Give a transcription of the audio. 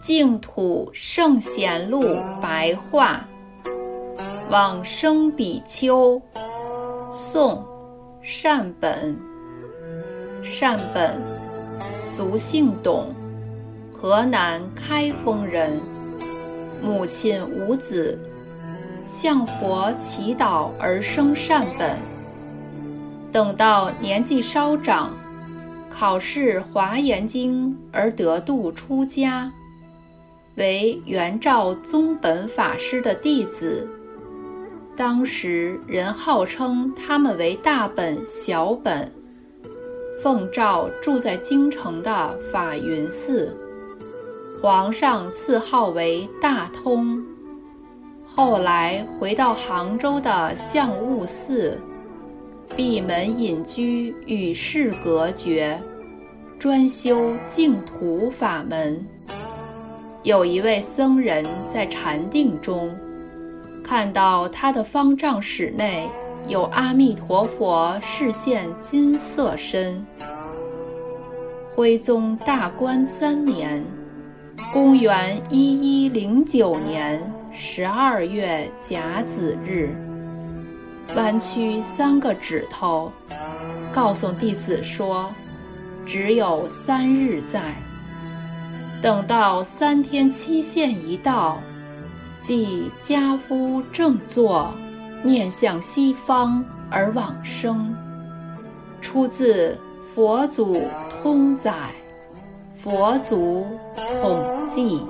净土圣贤录白话，往生比丘宋善本。善本俗姓董，河南开封人，母亲无子，向佛祈祷而生善本。等到年纪稍长，考试华严经而得度出家。为元照宗本法师的弟子，当时人号称他们为大本、小本。奉诏住在京城的法云寺，皇上赐号为大通。后来回到杭州的相悟寺，闭门隐居，与世隔绝，专修净土法门。有一位僧人在禅定中，看到他的方丈室内有阿弥陀佛示现金色身。徽宗大观三年，公元一一零九年十二月甲子日，弯曲三个指头，告诉弟子说：“只有三日在。”等到三天期限一到，即家夫正坐，面向西方而往生。出自《佛祖通载》，佛祖统记。